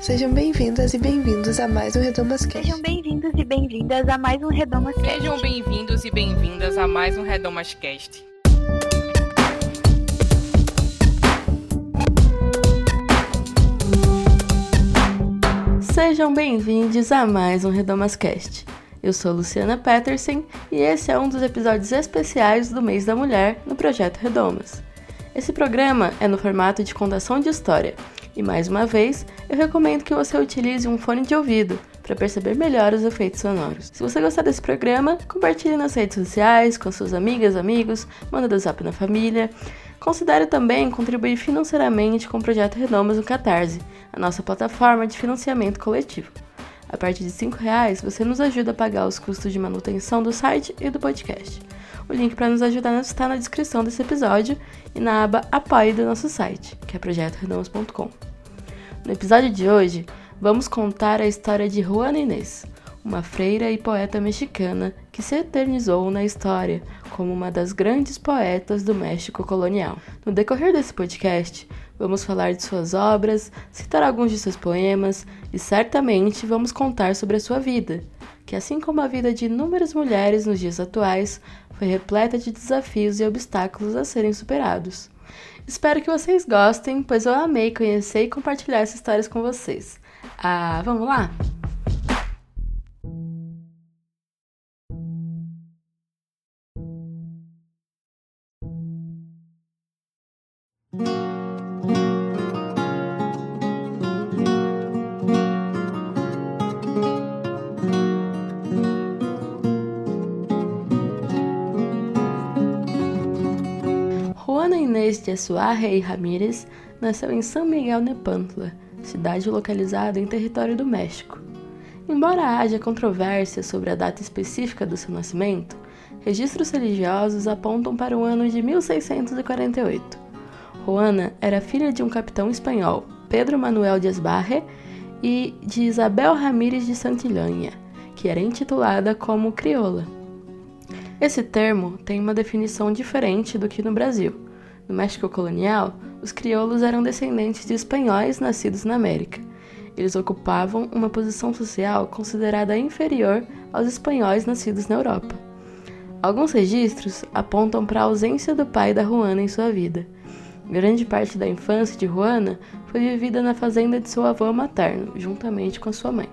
Sejam bem-vindas e bem-vindos a mais um Redomas Cast. Sejam bem-vindos e bem-vindas a mais um Redomas Cast. Sejam bem-vindos e bem-vindas a mais um Redomas Cast. Sejam bem-vindos a mais um Redomas Cast. Eu sou Luciana Peterson e esse é um dos episódios especiais do Mês da Mulher no projeto Redomas. Esse programa é no formato de contação de história e mais uma vez, eu recomendo que você utilize um fone de ouvido para perceber melhor os efeitos sonoros. Se você gostar desse programa, compartilhe nas redes sociais, com suas amigas, amigos, manda do zap na família. Considere também contribuir financeiramente com o Projeto Redomas no Catarse, a nossa plataforma de financiamento coletivo. A partir de R$ reais, você nos ajuda a pagar os custos de manutenção do site e do podcast. O link para nos ajudar está na descrição desse episódio e na aba Apoie do nosso site, que é projetoredomos.com. No episódio de hoje, vamos contar a história de Juana Inês, uma freira e poeta mexicana que se eternizou na história como uma das grandes poetas do México colonial. No decorrer desse podcast, vamos falar de suas obras, citar alguns de seus poemas e certamente vamos contar sobre a sua vida, que assim como a vida de inúmeras mulheres nos dias atuais, foi repleta de desafios e obstáculos a serem superados. Espero que vocês gostem, pois eu amei conhecer e compartilhar essas histórias com vocês. Ah, vamos lá? Assuarre e Ramírez nasceu em São Miguel Nepantla, cidade localizada em território do México. Embora haja controvérsia sobre a data específica do seu nascimento, registros religiosos apontam para o ano de 1648. Juana era filha de um capitão espanhol, Pedro Manuel de Esbarre, e de Isabel Ramírez de Santillana, que era intitulada como crioula. Esse termo tem uma definição diferente do que no Brasil no México colonial, os crioulos eram descendentes de espanhóis nascidos na América. Eles ocupavam uma posição social considerada inferior aos espanhóis nascidos na Europa. Alguns registros apontam para a ausência do pai da Juana em sua vida. Grande parte da infância de Juana foi vivida na fazenda de seu avô materno, juntamente com a sua mãe.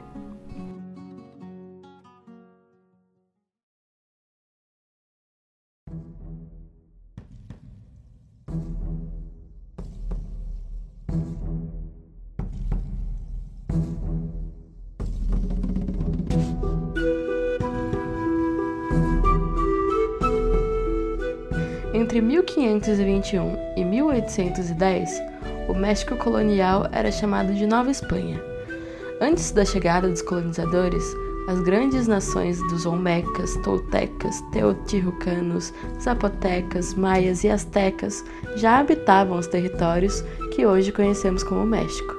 Entre 1521 e 1810, o México colonial era chamado de Nova Espanha. Antes da chegada dos colonizadores, as grandes nações dos Olmecas, Toltecas, Teotihuacanos, Zapotecas, Maias e Aztecas já habitavam os territórios que hoje conhecemos como México.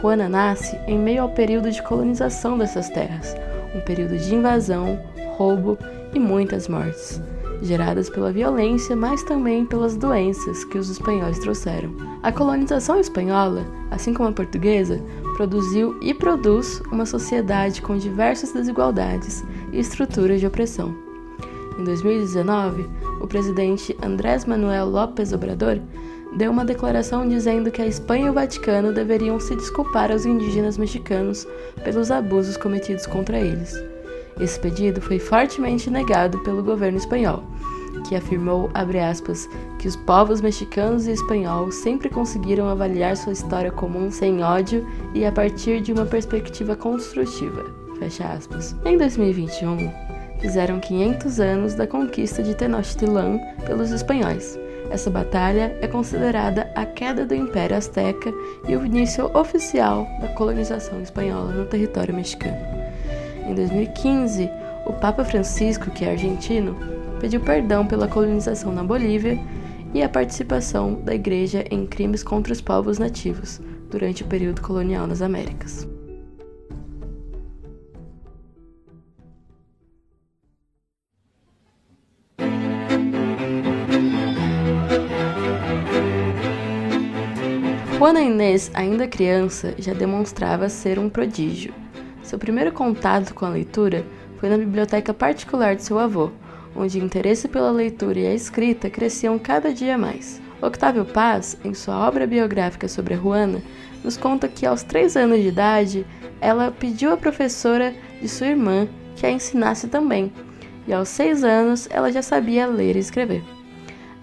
Juana nasce em meio ao período de colonização dessas terras, um período de invasão, roubo e muitas mortes geradas pela violência, mas também pelas doenças que os espanhóis trouxeram. A colonização espanhola, assim como a portuguesa, produziu e produz uma sociedade com diversas desigualdades e estruturas de opressão. Em 2019, o presidente Andrés Manuel López Obrador deu uma declaração dizendo que a Espanha e o Vaticano deveriam se desculpar aos indígenas mexicanos pelos abusos cometidos contra eles. Esse pedido foi fortemente negado pelo governo espanhol, que afirmou, aspas, que os povos mexicanos e espanhol sempre conseguiram avaliar sua história comum sem ódio e a partir de uma perspectiva construtiva. Fecha aspas. Em 2021, fizeram 500 anos da conquista de Tenochtitlan pelos espanhóis. Essa batalha é considerada a queda do Império Azteca e o início oficial da colonização espanhola no território mexicano. Em 2015, o Papa Francisco, que é argentino, pediu perdão pela colonização na Bolívia e a participação da Igreja em crimes contra os povos nativos durante o período colonial nas Américas. Juana Inês, ainda criança, já demonstrava ser um prodígio. Seu primeiro contato com a leitura foi na biblioteca particular de seu avô, onde o interesse pela leitura e a escrita cresciam cada dia mais. Octávio Paz, em sua obra biográfica sobre a Juana, nos conta que aos três anos de idade ela pediu à professora de sua irmã que a ensinasse também, e aos seis anos ela já sabia ler e escrever.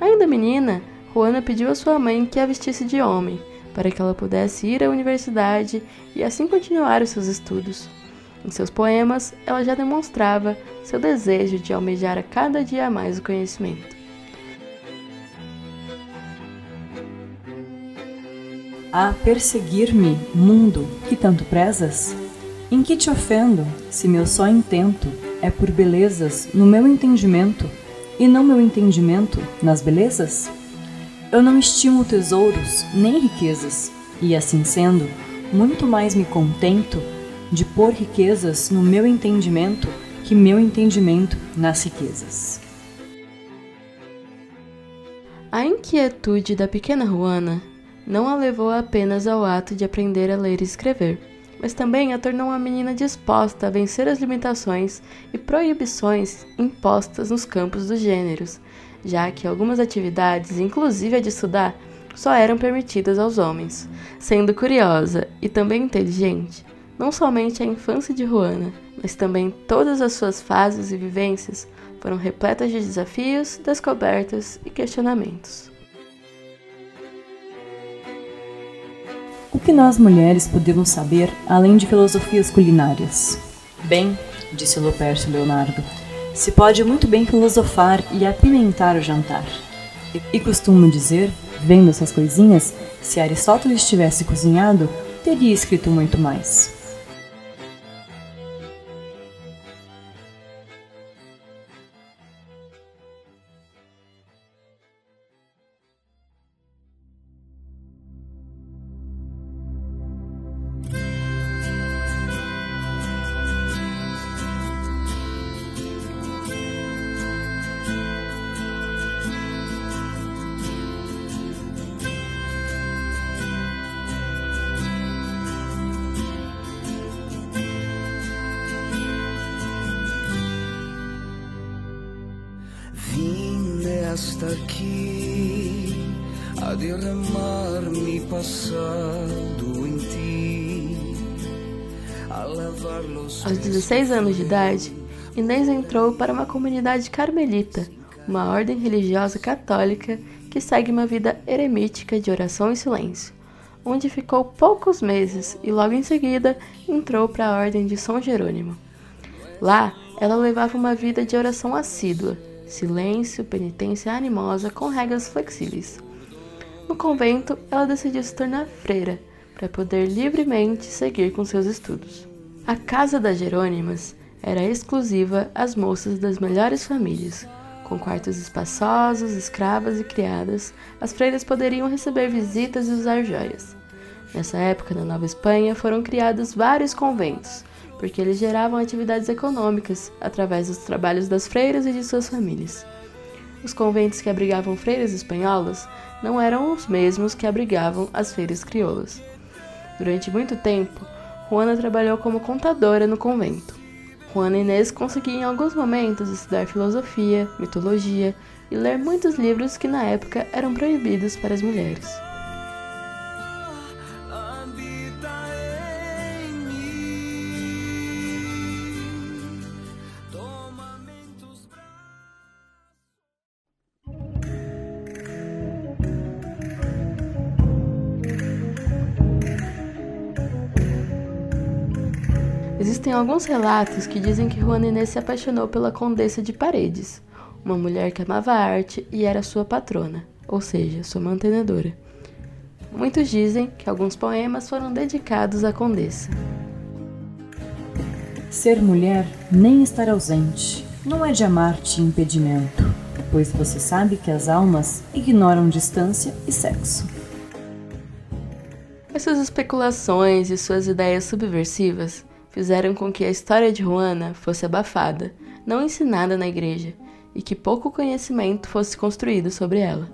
Ainda menina, Juana pediu à sua mãe que a vestisse de homem, para que ela pudesse ir à universidade e assim continuar os seus estudos. Em seus poemas, ela já demonstrava seu desejo de almejar a cada dia mais o conhecimento. A perseguir-me, mundo, que tanto prezas? Em que te ofendo, se meu só intento é por belezas no meu entendimento, e não meu entendimento nas belezas? Eu não estimo tesouros nem riquezas, e assim sendo, muito mais me contento de pôr riquezas no meu entendimento que meu entendimento nas riquezas. A inquietude da pequena Juana não a levou apenas ao ato de aprender a ler e escrever, mas também a tornou uma menina disposta a vencer as limitações e proibições impostas nos campos dos gêneros, já que algumas atividades, inclusive a de estudar, só eram permitidas aos homens. Sendo curiosa e também inteligente, não somente a infância de Juana, mas também todas as suas fases e vivências foram repletas de desafios, descobertas e questionamentos. O que nós mulheres podemos saber além de filosofias culinárias? Bem, disse Lopércio Leonardo, se pode muito bem filosofar e apimentar o jantar. E costumo dizer, vendo essas coisinhas, se Aristóteles tivesse cozinhado, teria escrito muito mais. Hasta aqui a derramar-me passado em ti. Aos 16 anos de idade, Inês entrou para uma comunidade carmelita, uma ordem religiosa católica que segue uma vida eremítica de oração e silêncio, onde ficou poucos meses e logo em seguida entrou para a ordem de São Jerônimo. Lá, ela levava uma vida de oração assídua silêncio, penitência animosa com regras flexíveis. No convento, ela decidiu se tornar freira para poder livremente seguir com seus estudos. A casa das Jerônimas era exclusiva às moças das melhores famílias. Com quartos espaçosos, escravas e criadas, as freiras poderiam receber visitas e usar joias. Nessa época, na Nova Espanha, foram criados vários conventos, porque eles geravam atividades econômicas através dos trabalhos das freiras e de suas famílias. Os conventos que abrigavam freiras espanholas não eram os mesmos que abrigavam as freiras crioulas. Durante muito tempo, Juana trabalhou como contadora no convento. Juana Inês conseguia em alguns momentos estudar filosofia, mitologia e ler muitos livros que na época eram proibidos para as mulheres. Existem alguns relatos que dizem que Juana Inês se apaixonou pela Condessa de Paredes, uma mulher que amava a arte e era sua patrona, ou seja, sua mantenedora. Muitos dizem que alguns poemas foram dedicados à Condessa. Ser mulher nem estar ausente não é de amar-te impedimento, pois você sabe que as almas ignoram distância e sexo. Essas especulações e suas ideias subversivas fizeram com que a história de Juana fosse abafada, não ensinada na igreja, e que pouco conhecimento fosse construído sobre ela.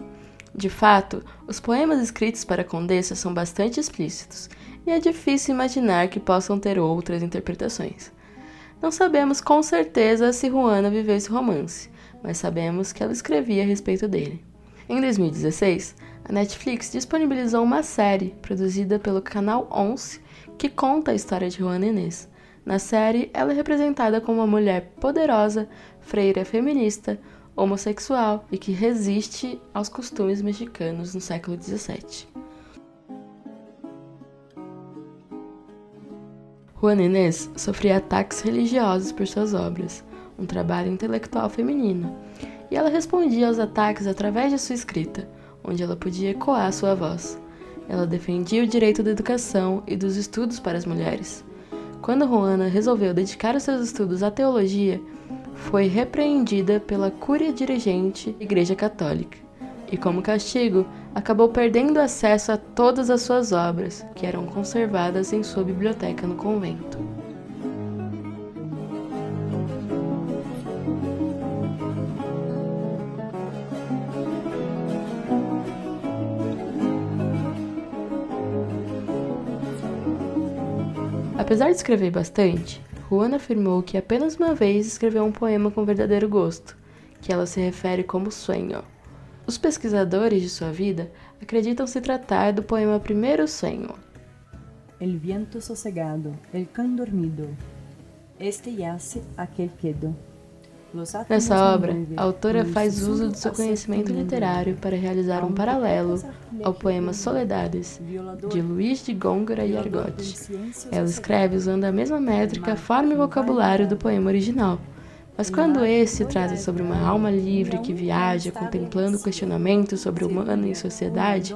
De fato, os poemas escritos para a Condessa são bastante explícitos, e é difícil imaginar que possam ter outras interpretações. Não sabemos com certeza se Juana viveu esse romance, mas sabemos que ela escrevia a respeito dele. Em 2016, a Netflix disponibilizou uma série produzida pelo canal Once que conta a história de Juana Inês. Na série, ela é representada como uma mulher poderosa, freira feminista, homossexual e que resiste aos costumes mexicanos no século XVII. Juana Inês sofria ataques religiosos por suas obras, um trabalho intelectual feminino, e ela respondia aos ataques através de sua escrita, onde ela podia ecoar sua voz. Ela defendia o direito da educação e dos estudos para as mulheres. Quando Juana resolveu dedicar os seus estudos à teologia, foi repreendida pela cúria dirigente da Igreja Católica e, como castigo, acabou perdendo acesso a todas as suas obras, que eram conservadas em sua biblioteca no convento. Apesar de escrever bastante, Juana afirmou que apenas uma vez escreveu um poema com verdadeiro gosto, que ela se refere como sonho. Os pesquisadores de sua vida acreditam se tratar do poema Primeiro Sonho. El viento sosegado, el can dormido, este yace, aquel quedo. Nessa obra, a autora faz uso do seu conhecimento literário para realizar um paralelo ao poema Soledades, de Luís de Góngora e Argote. Ela escreve usando a mesma métrica, forma e vocabulário do poema original, mas quando esse trata sobre uma alma livre que viaja contemplando questionamentos sobre o humano e sociedade,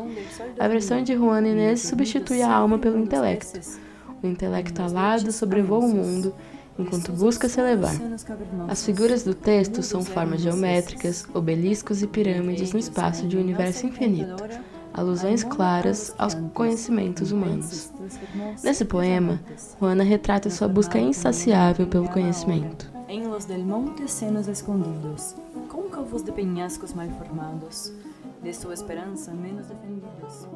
a versão de Juan Inês substitui a alma pelo intelecto. O intelecto alado sobrevoa o mundo enquanto busca se elevar. As figuras do texto são formas geométricas, obeliscos e pirâmides no espaço de um universo infinito, alusões claras aos conhecimentos humanos. Nesse poema, Juana retrata sua busca insaciável pelo conhecimento. Em los del monte senos escondidos, côncavos de penhascos mal formados, de sua esperança menos defendidos.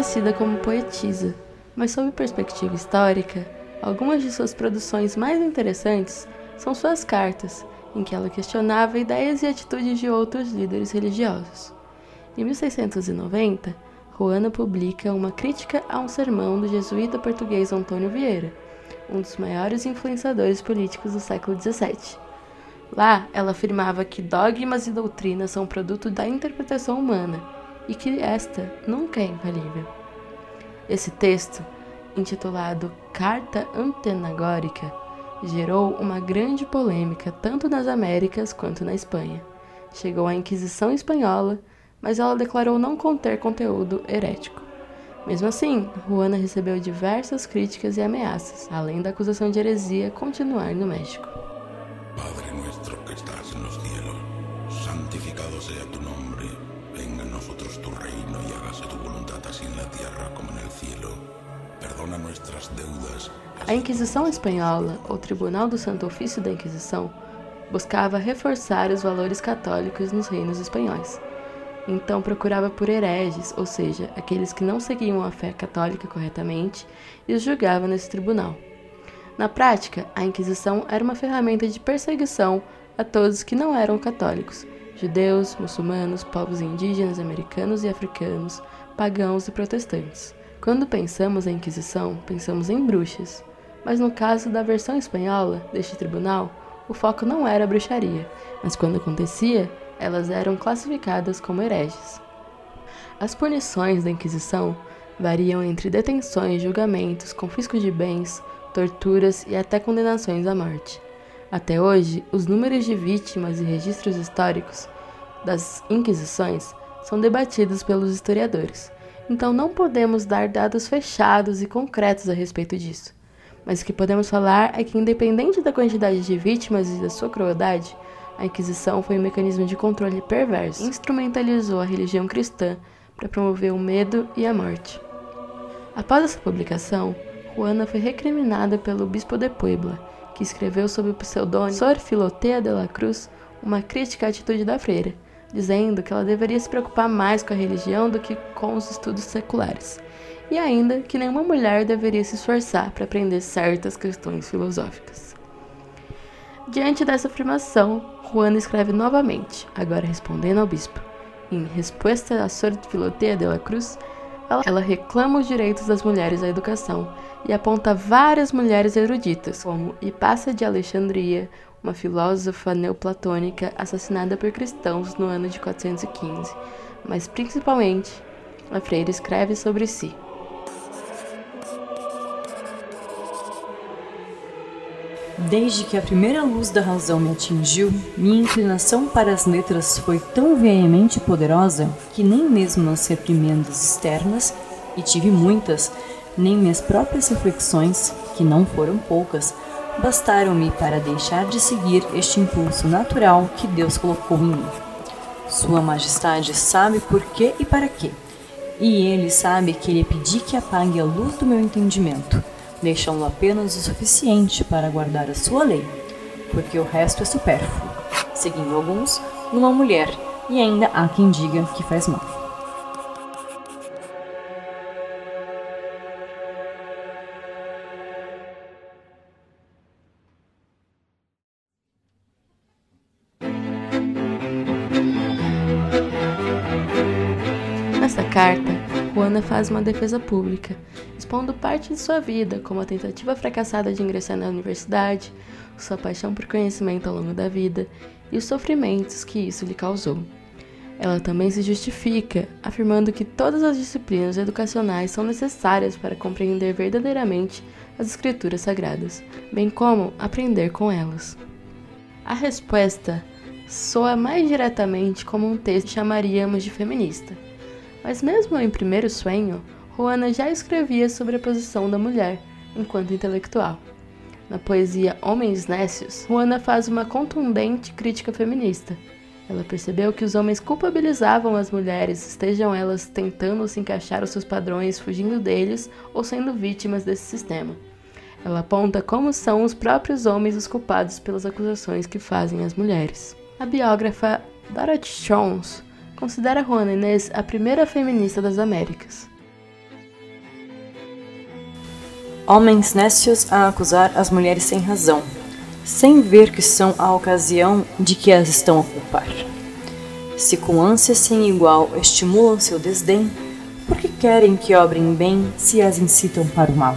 Conhecida como poetisa, mas sob perspectiva histórica, algumas de suas produções mais interessantes são suas cartas, em que ela questionava ideias e atitudes de outros líderes religiosos. Em 1690, Juana publica uma crítica a um sermão do jesuíta português Antônio Vieira, um dos maiores influenciadores políticos do século XVII. Lá, ela afirmava que dogmas e doutrinas são produto da interpretação humana e que esta nunca é infalível. Esse texto, intitulado Carta Antenagórica, gerou uma grande polêmica tanto nas Américas quanto na Espanha. Chegou à Inquisição Espanhola, mas ela declarou não conter conteúdo herético. Mesmo assim, Juana recebeu diversas críticas e ameaças, além da acusação de heresia continuar no México. A Inquisição Espanhola, ou Tribunal do Santo Ofício da Inquisição, buscava reforçar os valores católicos nos reinos espanhóis. Então procurava por hereges, ou seja, aqueles que não seguiam a fé católica corretamente, e os julgava nesse tribunal. Na prática, a Inquisição era uma ferramenta de perseguição a todos que não eram católicos, judeus, muçulmanos, povos indígenas, americanos e africanos, pagãos e protestantes. Quando pensamos em Inquisição, pensamos em bruxas, mas no caso da versão espanhola deste tribunal, o foco não era a bruxaria, mas quando acontecia, elas eram classificadas como hereges. As punições da Inquisição variam entre detenções, julgamentos, confisco de bens, torturas e até condenações à morte. Até hoje, os números de vítimas e registros históricos das Inquisições são debatidos pelos historiadores, então não podemos dar dados fechados e concretos a respeito disso. Mas o que podemos falar é que, independente da quantidade de vítimas e da sua crueldade, a Inquisição foi um mecanismo de controle perverso, instrumentalizou a religião cristã para promover o medo e a morte. Após essa publicação, Juana foi recriminada pelo bispo de Puebla, que escreveu sob o pseudônimo Sor Filotea de la Cruz uma crítica à atitude da freira, dizendo que ela deveria se preocupar mais com a religião do que com os estudos seculares, e ainda que nenhuma mulher deveria se esforçar para aprender certas questões filosóficas. Diante dessa afirmação, Juana escreve novamente, agora respondendo ao bispo. Em resposta à Sor Filotea de la Cruz, ela reclama os direitos das mulheres à educação e aponta várias mulheres eruditas, como Hipácia de Alexandria, uma filósofa neoplatônica assassinada por cristãos no ano de 415, mas principalmente a freira escreve sobre si. Desde que a primeira luz da razão me atingiu, minha inclinação para as letras foi tão veemente e poderosa que nem mesmo nas reprimendas externas, e tive muitas, nem minhas próprias reflexões, que não foram poucas, bastaram-me para deixar de seguir este impulso natural que Deus colocou em mim. Sua Majestade sabe por que e para quê, e ele sabe que lhe pedi que apague a luz do meu entendimento deixando apenas o suficiente para guardar a sua lei, porque o resto é supérfluo, seguindo alguns numa mulher, e ainda há quem diga que faz mal. Faz uma defesa pública, expondo parte de sua vida, como a tentativa fracassada de ingressar na universidade, sua paixão por conhecimento ao longo da vida e os sofrimentos que isso lhe causou. Ela também se justifica, afirmando que todas as disciplinas educacionais são necessárias para compreender verdadeiramente as escrituras sagradas, bem como aprender com elas. A resposta soa mais diretamente como um texto que chamaríamos de feminista mas mesmo em Primeiro Sonho, Juana já escrevia sobre a posição da mulher enquanto intelectual. Na poesia Homens Nécios, Juana faz uma contundente crítica feminista. Ela percebeu que os homens culpabilizavam as mulheres, estejam elas tentando se encaixar aos seus padrões, fugindo deles ou sendo vítimas desse sistema. Ela aponta como são os próprios homens os culpados pelas acusações que fazem às mulheres. A biógrafa Dorothy Jones considera Juana Inês a primeira feminista das Américas. Homens nécios a acusar as mulheres sem razão, sem ver que são a ocasião de que as estão a culpar. Se com ânsia sem igual estimulam seu desdém, porque querem que obrem bem se as incitam para o mal.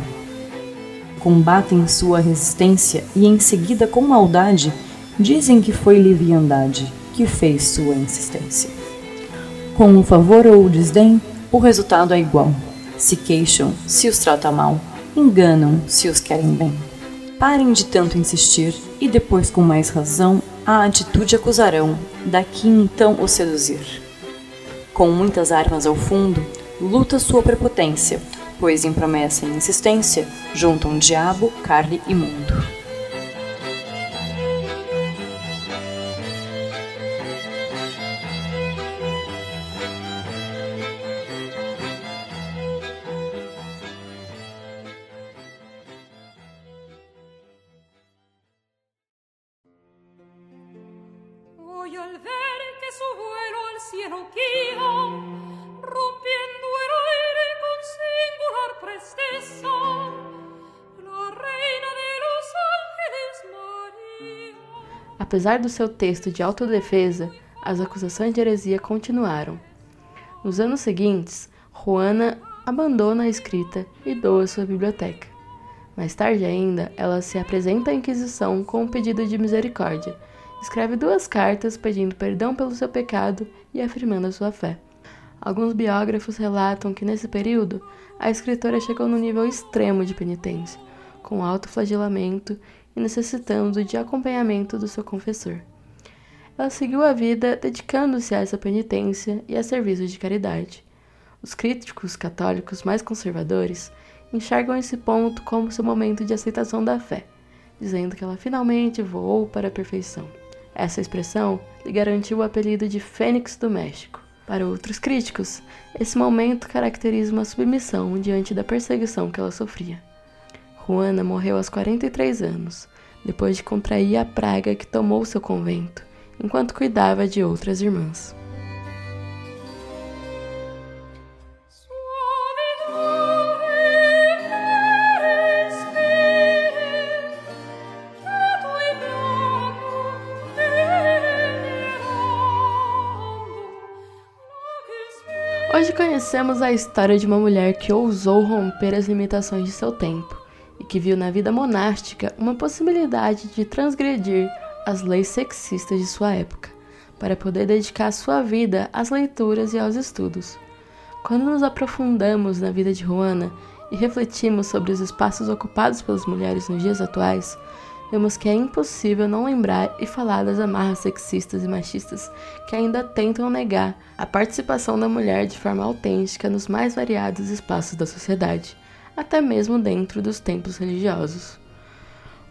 Combatem sua resistência e em seguida com maldade dizem que foi leviandade que fez sua insistência. Com o favor ou o desdém, o resultado é igual. Se queixam, se os trata mal, enganam, se os querem bem. Parem de tanto insistir e depois, com mais razão, a atitude acusarão, daqui então o seduzir. Com muitas armas ao fundo, luta sua prepotência, pois em promessa e insistência juntam diabo, carne e mundo. Apesar do seu texto de autodefesa, as acusações de heresia continuaram. Nos anos seguintes, Juana abandona a escrita e doa sua biblioteca. Mais tarde ainda, ela se apresenta à Inquisição com um pedido de misericórdia. Escreve duas cartas pedindo perdão pelo seu pecado e afirmando a sua fé. Alguns biógrafos relatam que nesse período a escritora chegou no nível extremo de penitência, com autoflagelamento e necessitando de acompanhamento do seu confessor. ela seguiu a vida dedicando-se a essa penitência e a serviço de caridade. Os críticos católicos mais conservadores enxergam esse ponto como seu momento de aceitação da fé, dizendo que ela finalmente voou para a perfeição. Essa expressão lhe garantiu o apelido de Fênix do México. Para outros críticos, esse momento caracteriza uma submissão diante da perseguição que ela sofria. Juana morreu aos 43 anos, depois de contrair a praga que tomou seu convento, enquanto cuidava de outras irmãs. Hoje conhecemos a história de uma mulher que ousou romper as limitações de seu tempo que viu na vida monástica uma possibilidade de transgredir as leis sexistas de sua época, para poder dedicar sua vida às leituras e aos estudos. Quando nos aprofundamos na vida de Juana e refletimos sobre os espaços ocupados pelas mulheres nos dias atuais, vemos que é impossível não lembrar e falar das amarras sexistas e machistas que ainda tentam negar a participação da mulher de forma autêntica nos mais variados espaços da sociedade, até mesmo dentro dos templos religiosos.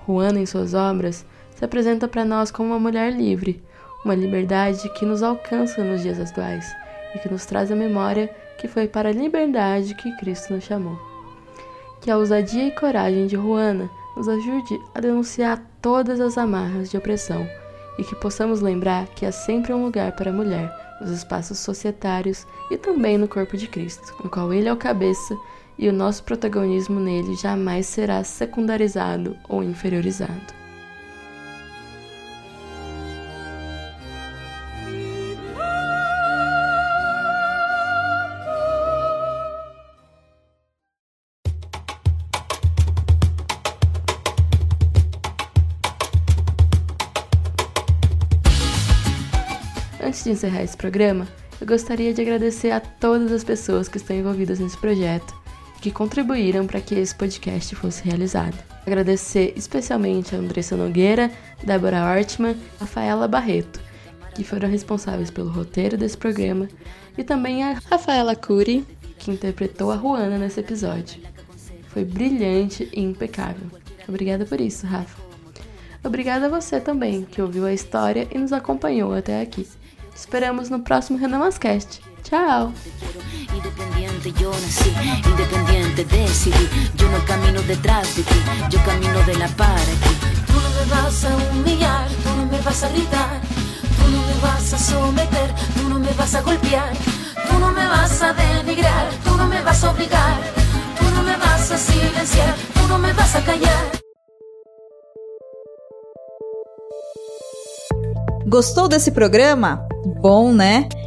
Juana, em suas obras, se apresenta para nós como uma mulher livre, uma liberdade que nos alcança nos dias atuais e que nos traz a memória que foi para a liberdade que Cristo nos chamou. Que a ousadia e coragem de Juana nos ajude a denunciar todas as amarras de opressão e que possamos lembrar que há sempre um lugar para a mulher nos espaços societários e também no corpo de Cristo, no qual ele é o cabeça e o nosso protagonismo nele jamais será secundarizado ou inferiorizado. Antes de encerrar esse programa, eu gostaria de agradecer a todas as pessoas que estão envolvidas nesse projeto que contribuíram para que esse podcast fosse realizado. Agradecer especialmente a Andressa Nogueira, Débora Ortman Rafaela Barreto, que foram responsáveis pelo roteiro desse programa, e também a Rafaela Cury, que interpretou a Juana nesse episódio. Foi brilhante e impecável. Obrigada por isso, Rafa. Obrigada a você também, que ouviu a história e nos acompanhou até aqui. esperamos no próximo Renamascast. Tchau! Independiente yo nací, independiente decidí. Yo no camino detrás de ti, yo camino de la para aquí. Tú no me vas a humillar, tú no me vas a gritar, tú no me vas a someter, tú no me vas a golpear, tú no me vas a denigrar, tú no me vas a obligar, tú no me vas a silenciar, tú no me vas a callar. Gostou desse programa? Bom, né?